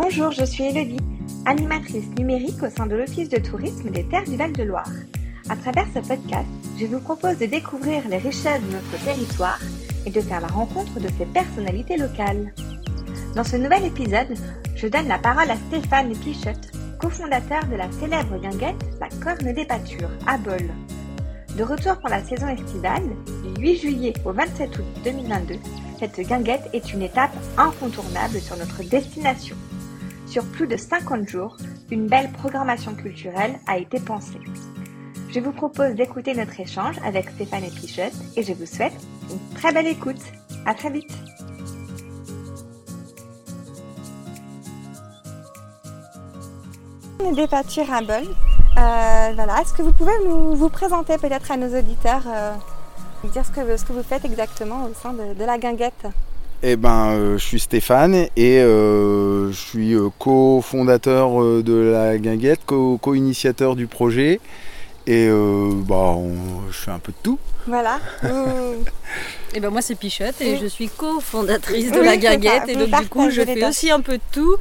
Bonjour, je suis Elodie, animatrice numérique au sein de l'Office de tourisme des Terres du Val-de-Loire. À travers ce podcast, je vous propose de découvrir les richesses de notre territoire et de faire la rencontre de ses personnalités locales. Dans ce nouvel épisode, je donne la parole à Stéphane Pichotte, cofondateur de la célèbre guinguette La Corne des Pâtures à Bol. De retour pour la saison estivale, du 8 juillet au 27 août 2022, cette guinguette est une étape incontournable sur notre destination. Sur plus de 50 jours, une belle programmation culturelle a été pensée. Je vous propose d'écouter notre échange avec Stéphane Pichotte et je vous souhaite une très belle écoute. À très vite. À bol. Euh, voilà. Est-ce que vous pouvez nous, vous présenter peut-être à nos auditeurs, euh, dire ce que, ce que vous faites exactement au sein de la guinguette? Eh ben, euh, je suis Stéphane et euh, je suis euh, co-fondateur euh, de la guinguette, co- co-initiateur du projet. Et euh, bah, on- je fais un peu de tout. Voilà. Vous- Et ben moi c'est Pichotte et Oui. je suis cofondatrice de Oui, la guinguette et donc du coup je fais aussi un peu de tout,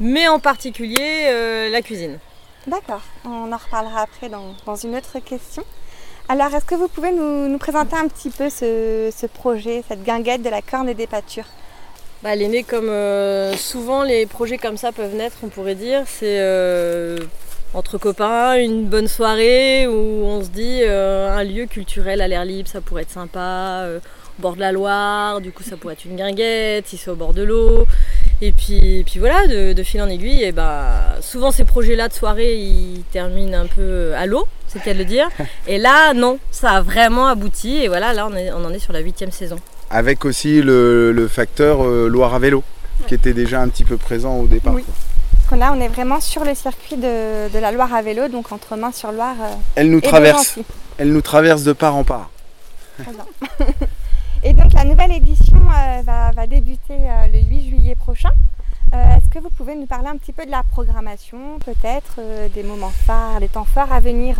mais en particulier euh, la cuisine. D'accord, on en reparlera après dans, dans une autre question. Alors, est-ce que vous pouvez nous, présenter un petit peu ce, projet, cette guinguette de la corne et des pâtures? Bah, comme euh, souvent les projets comme ça peuvent naître, on pourrait dire. C'est euh, entre copains, une bonne soirée où on se dit euh, un lieu culturel à l'air libre, ça pourrait être sympa, au bord de la Loire, du coup ça pourrait être une guinguette, si c'est au bord de l'eau. Et puis, puis voilà, de, de fil en aiguille, et bah, souvent ces projets-là de soirée, ils terminent un peu à l'eau, c'est le cas de le dire. Et là, non, ça a vraiment abouti. Et voilà, là, on, est- on en est sur la huitième saison. Avec aussi le, le facteur euh, Loire à vélo, qui était déjà un petit peu présent au départ. Oui. quoi. Parce que là, on est vraiment sur le circuit de, de la Loire à vélo, donc entre Main-sur-Loire euh, Elle nous et traverse, elle nous traverse de part en part. Et donc, la nouvelle édition euh, va, va débuter euh, le 8 juillet prochain. Euh, Est-ce que vous pouvez nous parler un petit peu de la programmation, peut-être euh, des moments phares, des temps forts à venir?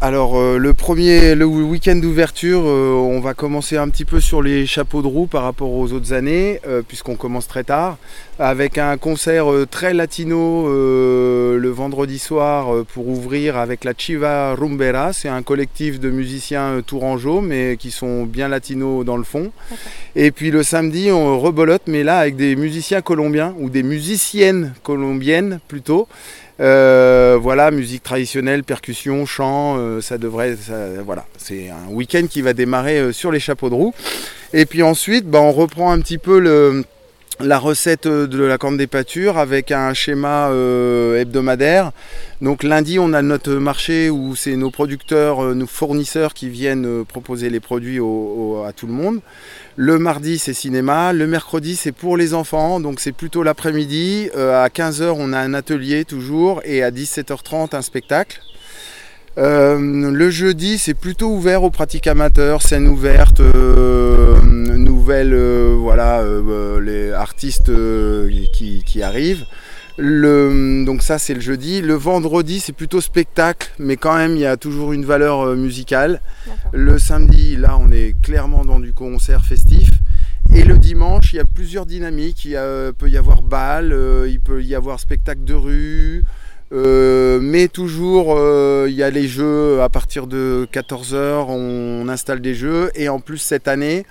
Alors euh, le premier, le week-end d'ouverture, euh, on va commencer un petit peu sur les chapeaux de roue par rapport aux autres années, euh, puisqu'on commence très tard, avec un concert très latino euh, le vendredi soir euh, pour ouvrir avec la Chiva Rumbera. C'est un collectif de musiciens tourangeaux, mais qui sont bien latinos dans le fond. Et puis le samedi, on rebolote, mais là avec des musiciens colombiens ou des musiciennes colombiennes plutôt. Euh, voilà, musique traditionnelle, percussion, chant, euh, ça devrait, voilà, c'est un week-end qui va démarrer euh, sur les chapeaux de roue. Et puis ensuite, bah, on reprend un petit peu la recette de la corne des pâtures avec un schéma hebdomadaire. Donc lundi, on a notre marché où c'est nos producteurs, nos fournisseurs qui viennent proposer les produits à tout le monde. Le mardi, c'est cinéma. Le mercredi, c'est pour les enfants. Donc, c'est plutôt l'après-midi. Euh, à 15h, on a un atelier toujours. Et à 17h30, un spectacle. Euh, le jeudi, c'est plutôt ouvert aux pratiques amateurs, scène ouverte, euh, nouvelles, voilà, les artistes qui arrivent. Le, donc ça c'est le jeudi. Le vendredi c'est plutôt spectacle, mais quand même il y a toujours une valeur euh, musicale. Le samedi, là, on est clairement dans du concert festif. Et le dimanche, il y a plusieurs dynamiques. Il y a- peut y avoir bal, euh, il peut y avoir spectacle de rue. euh, mais toujours, euh, il y a les jeux à partir de 14h, on, installe des jeux. Et en plus, cette année,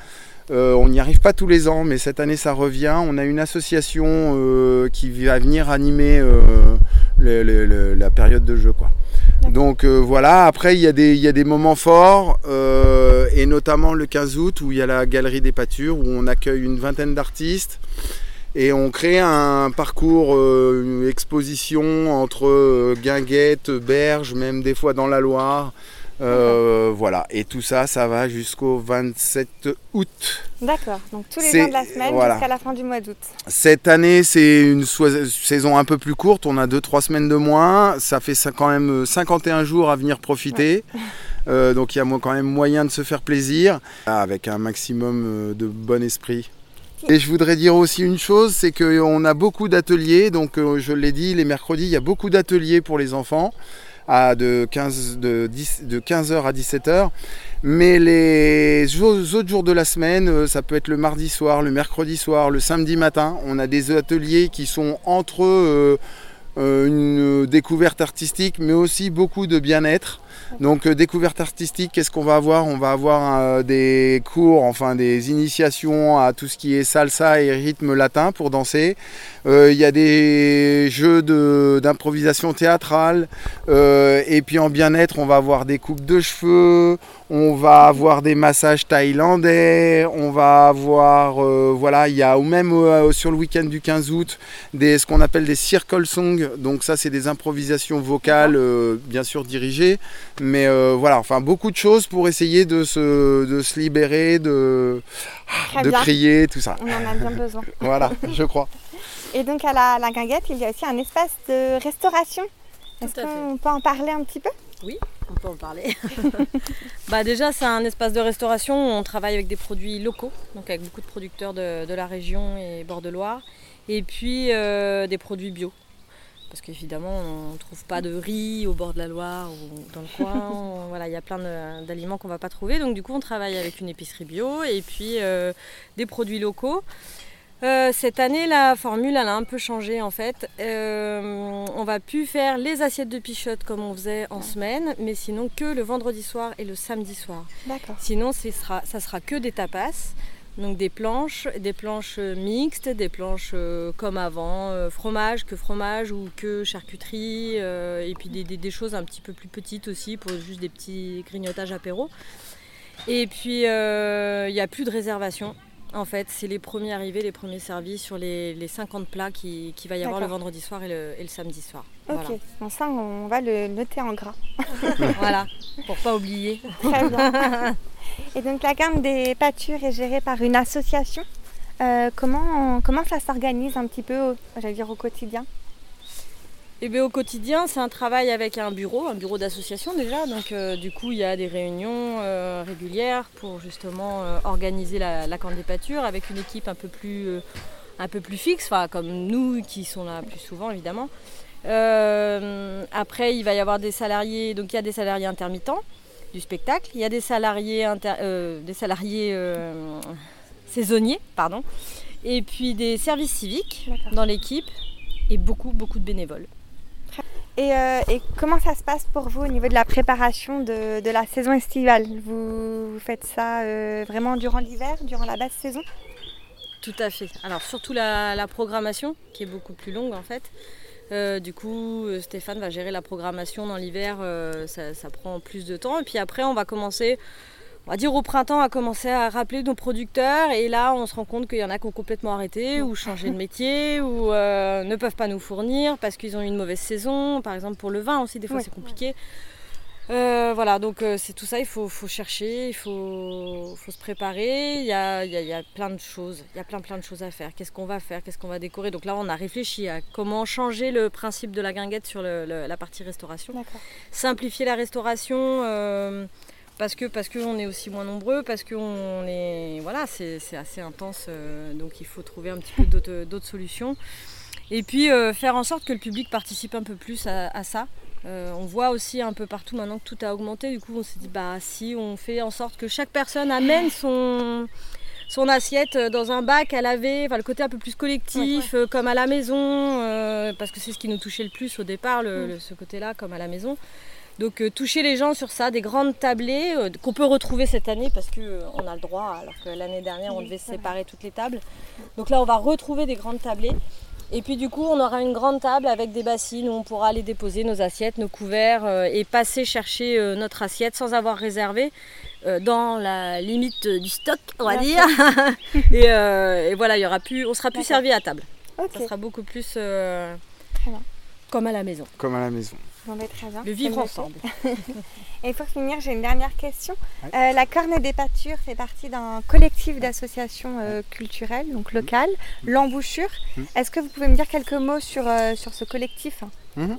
euh, on n'y arrive pas tous les ans, mais cette année, ça revient. On a une association euh, qui va venir animer euh, le- le- le- la période de jeu. Quoi. Donc voilà, après il y, a des- il y a des moments forts, et notamment le 15 août où il y a la galerie des pâtures, où on accueille une vingtaine d'artistes, et on crée un parcours, une exposition entre Guinguette, Berge, même des fois dans la Loire. Euh, voilà, et tout ça, ça va jusqu'au 27 août. D'accord, donc tous les jours de la semaine voilà. jusqu'à la fin du mois d'août. Cette année, c'est une saison un peu plus courte. On a 2-3 semaines de moins. Ça fait quand même euh, 51 jours à venir profiter. Euh, donc il y a quand même moyen de se faire plaisir avec un maximum euh, de bon esprit. Et je voudrais dire aussi une chose, c'est qu'on a beaucoup d'ateliers. Donc euh, je l'ai dit, les mercredis, il y a beaucoup d'ateliers pour les enfants. De 15 de 10 de 15h à 17h. Mais les autres jours de la semaine, euh, ça peut être le mardi soir, le mercredi soir, le samedi matin. On a des ateliers qui sont entre euh, euh, une découverte artistique, mais aussi beaucoup de bien-être. Donc découverte artistique, qu'est-ce qu'on va avoir? On va avoir des cours, enfin des initiations à tout ce qui est salsa et rythme latin pour danser. Il y a des jeux d'improvisation théâtrale. et puis en bien-être, on va avoir des coupes de cheveux, on va avoir des massages thaïlandais, on va avoir, euh, voilà, il y a ou même euh, sur le week-end du 15 août, des, ce qu'on appelle des circle songs. Donc ça, c'est des improvisations vocales, euh, bien sûr dirigées, mais voilà, enfin beaucoup de choses pour essayer de se, de se libérer, de, de crier, tout ça. On en a bien besoin. voilà, je crois. Et donc à la, la guinguette, il y a aussi un espace de restauration. Est-ce qu'on peut en parler un petit peu? Oui, on peut en parler. bah déjà, c'est un espace de restauration où on travaille avec des produits locaux, donc avec beaucoup de producteurs de, la région et bord de Loire, et puis euh, des produits bio. Parce qu'évidemment, on ne trouve pas de riz au bord de la Loire ou dans le coin. voilà, il y a plein d'aliments qu'on ne va pas trouver. Donc du coup, on travaille avec une épicerie bio et puis euh, des produits locaux. Euh, cette année, la formule, elle a un peu changé en fait. Euh, on va plus faire les assiettes de pichotte comme on faisait en semaine, mais sinon que le vendredi soir et le samedi soir. D'accord. Sinon, sera, ça sera que des tapas. Donc des planches, des planches mixtes, des planches euh, comme avant, fromage, que fromage ou que charcuterie, et puis des, des, choses un petit peu plus petites aussi pour juste des petits grignotages apéro. Et puis il n'y a plus de réservation. En fait, c'est les premiers arrivés, les premiers servis sur les, 50 plats qu'il qui va y avoir le vendredi soir et le, samedi soir. Ok, ça on va le noter en gras. voilà, pour pas oublier. Très bien. Et donc la gamme des pâtures est gérée par une association. Euh, comment, comment ça s'organise un petit peu, j'allais dire au quotidien? Eh bien, au quotidien, c'est un travail avec un bureau, un bureau d'association déjà. Donc, euh, du coup, il y a des réunions euh, régulières pour justement organiser la, la candidature avec une équipe un peu plus, un peu plus fixe, comme nous qui sont là plus souvent évidemment. après, il va y avoir des salariés, donc il y a des salariés intermittents du spectacle, il y a des salariés, des salariés saisonniers, pardon, et puis des services civiques dans l'équipe et beaucoup, beaucoup de bénévoles. Euh, et, comment ça se passe pour vous au niveau de la préparation de, la saison estivale? Vous, faites ça euh, vraiment durant l'hiver, durant la basse saison? Tout à fait. Alors surtout la, programmation qui est beaucoup plus longue en fait. Euh, du coup, Stéphane va gérer la programmation dans l'hiver, ça, ça, prend plus de temps. Et puis après, on va commencer on va dire au printemps, à commencer à rappeler nos producteurs et là on se rend compte qu'il y en a qui ont complètement arrêté ou changé de métier ou euh, ne peuvent pas nous fournir parce qu'ils ont eu une mauvaise saison. Par exemple pour le vin aussi, des fois c'est compliqué. Euh, voilà, donc euh, c'est tout ça, il faut, chercher, il faut, se préparer, il y, a, plein de choses, il y a plein plein de choses à faire. Qu'est-ce qu'on va faire, qu'est-ce qu'on va décorer? Donc là on a réfléchi à comment changer le principe de la guinguette sur la partie restauration. Simplifier la restauration parce que parce qu'on est aussi moins nombreux, parce qu'on est voilà, c'est assez intense, euh, donc il faut trouver un petit peu d'autres solutions. Et puis euh, faire en sorte que le public participe un peu plus à, ça. Euh, on voit aussi un peu partout maintenant que tout a augmenté, du coup on s'est dit bah si on fait en sorte que chaque personne amène son son assiette dans un bac à laver, enfin, le côté un peu plus collectif, comme à la maison, parce que c'est ce qui nous touchait le plus au départ, mm. ce côté-là, comme à la maison. Donc euh, toucher les gens sur ça, des grandes tablées euh, qu'on peut retrouver cette année parce qu'on euh, a le droit, alors que l'année dernière on devait séparer toutes les tables. Donc là on va retrouver des grandes tablées. Et puis du coup on aura une grande table avec des bassines où on pourra aller déposer nos assiettes, nos couverts et passer chercher notre assiette sans avoir réservé dans la limite du stock on va dire. et, voilà, il y aura plus, on sera plus servi à table. Ça sera beaucoup plus comme à la maison. Comme à la maison. Le vivre ensemble. Et pour finir, j'ai une dernière question. Euh, la Corne des Pâtures fait partie d'un collectif d'associations euh, culturelles, donc locales, mmh. l'embouchure. Mmh. Est-ce que vous pouvez me dire quelques mots sur, euh, sur ce collectif mmh.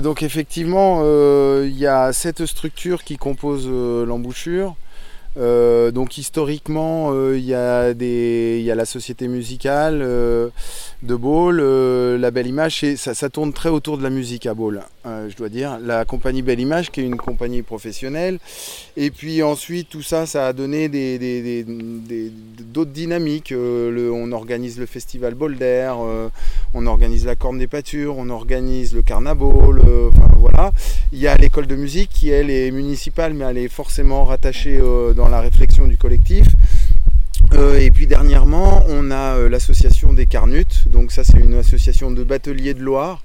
donc effectivement, il y a cette structure qui compose l'embouchure. Euh, donc historiquement, euh, il y, a la société musicale euh, de euh, la Belle Image, ça, tourne très autour de la musique à euh, je dois dire. La compagnie Belle Image, qui est une compagnie professionnelle. Et puis ensuite, tout ça, ça a donné des- d'autres dynamiques. On organise le festival Boulder, euh, on organise la Corne des Pâtures, on organise le Carnaval, enfin voilà. Il y a l'école de musique qui, elle, est municipale, mais elle est forcément rattachée euh, dans la réflexion du collectif. Euh, et puis dernièrement, on a euh, l'association des Carnutes. Donc ça, c'est une association de bateliers de Loire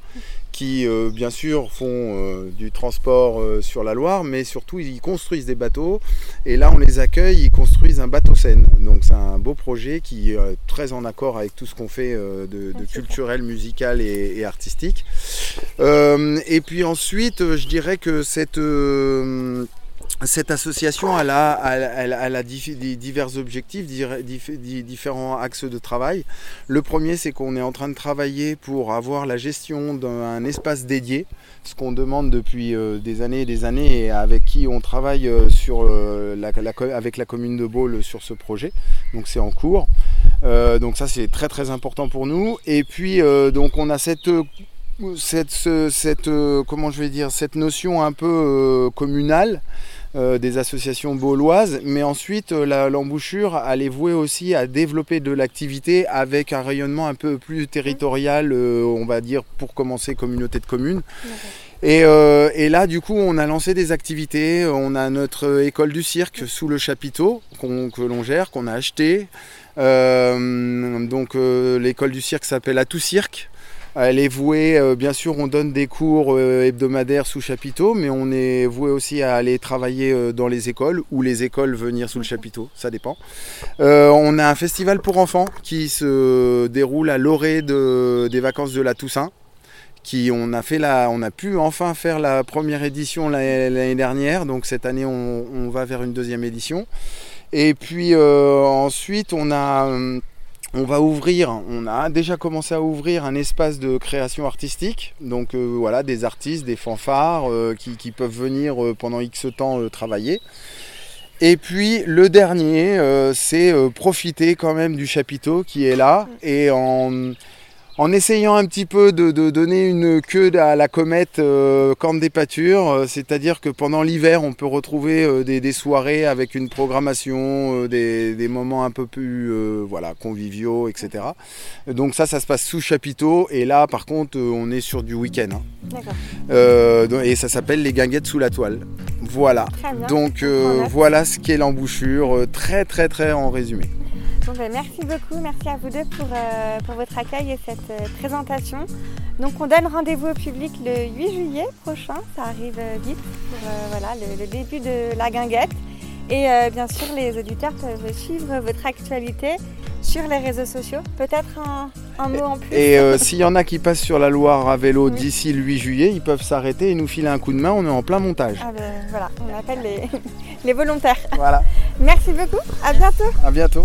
qui, euh, bien sûr, font euh, du transport euh, sur la Loire, mais surtout, ils construisent des bateaux. Et là, on les accueille, ils construisent un bateau Seine. Donc c'est un beau projet qui est très en accord avec tout ce qu'on fait de, culturel, musical et, et artistique. Et puis ensuite, je dirais que cette... cette association, a, divers objectifs, différents axes de travail. Le premier, c'est qu'on est en train de travailler pour avoir la gestion d'un espace dédié, ce qu'on demande depuis euh, des années et des années, et avec qui on travaille euh, euh, avec la commune de Baule sur ce projet. Donc c'est en cours. Donc ça, c'est très très important pour nous. Et puis, donc on a cette cette, ce- cette, comment je vais dire, cette notion un peu communale euh, des associations bauloises, mais ensuite euh, l'embouchure, elle est vouée aussi à développer de l'activité avec un rayonnement un peu plus territorial, euh, on va dire pour commencer communauté de communes. Et, euh, et là, du coup, on a lancé des activités. On a notre école du cirque sous le chapiteau que l'on gère, qu'on a acheté. Euh, donc, euh, l'école du cirque s'appelle Atout Cirque. Elle est vouée, euh, bien sûr, on donne des cours euh, hebdomadaires sous chapiteau, mais on est voué aussi à aller travailler euh, dans les écoles ou les écoles venir sous le chapiteau, ça dépend. Euh, on a un festival pour enfants qui se déroule à l'orée de- des vacances de la Toussaint qui on a fait on a pu enfin faire la première édition l'année dernière, donc cette année on, va vers une deuxième édition. Et puis euh, ensuite on a, euh, on va ouvrir, on a déjà commencé à ouvrir un espace de création artistique, donc euh, voilà des artistes, des fanfares euh, qui, peuvent venir euh, pendant X temps travailler. Et puis le dernier, c'est profiter quand même du chapiteau qui est là et en en essayant un petit peu de, de donner une queue à la comète euh, des Pâtures, euh, c'est-à-dire que pendant l'hiver, on peut retrouver euh, des, des soirées avec une programmation, euh, des, des moments un peu plus voilà, conviviaux, etc. Donc ça, ça se passe sous chapiteau, et là, par contre, on est sur du week-end. hein. Et ça s'appelle les guinguettes sous la toile. Voilà. Très bien. Donc Voilà. voilà ce qu'est l'embouchure, très très très en résumé. Bon, ben, merci beaucoup, merci à vous deux pour, euh, pour votre accueil et cette euh, présentation. Donc on donne rendez-vous au public le 8 juillet prochain, ça arrive euh, vite pour euh, voilà, le, le début de la guinguette. Et bien sûr les auditeurs peuvent suivre votre actualité sur les réseaux sociaux. Peut-être un, un mot en plus Et euh, s'il y en a qui passent sur la Loire à vélo Oui. d'ici le 8 juillet, ils peuvent s'arrêter et nous filer un coup de main, on est en plein montage. Ah ben, voilà, on appelle les, les volontaires. Voilà, Merci beaucoup, à bientôt à bientôt.